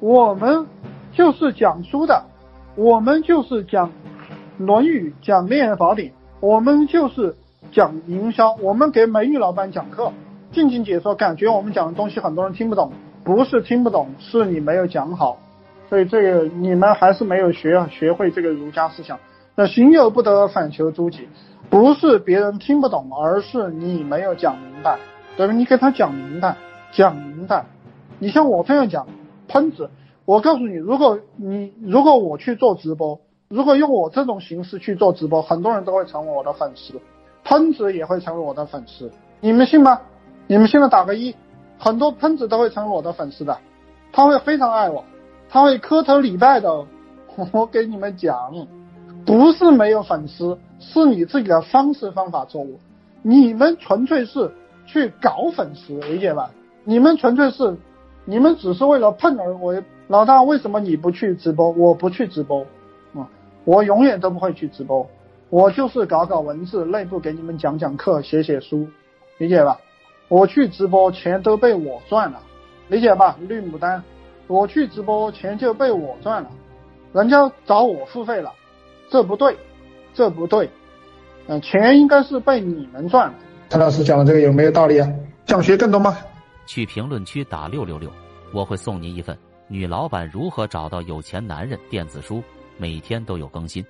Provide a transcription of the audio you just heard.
我们就是讲书的，我们就是讲《论语》、讲《恋爱宝典》，我们就是讲营销，我们给美女老板讲课，静静解说，感觉我们讲的东西很多人听不懂，不是听不懂，是你没有讲好，所以这个你们还是没有学学会这个儒家思想。那行有不得，反求诸己，不是别人听不懂，而是你没有讲明白，对吧？你给他讲明白，讲明白。你像我这样讲，喷子，我告诉你，如果你如果我去做直播，如果用我这种形式去做直播，很多人都会成为我的粉丝，喷子也会成为我的粉丝，你们信吗？你们现在打个一，很多喷子都会成为我的粉丝的，他会非常爱我，他会磕头礼拜的。我给你们讲。不是没有粉丝，是你自己的方式方法错误。你们纯粹是去搞粉丝，理解吧？你们纯粹是，你们只是为了碰而为。老大，为什么你不去直播？我不去直播，啊，我永远都不会去直播。我就是搞搞文字，内部给你们讲讲课，写写书，理解吧？我去直播，钱都被我赚了，理解吧？绿牡丹，我去直播，钱就被我赚了，人家找我付费了。这不对，这不对，嗯，钱应该是被你们赚的。陈老师讲的这个有没有道理啊？想学更多吗？去评论区打六六六，我会送您一份《女老板如何找到有钱男人》电子书，每天都有更新。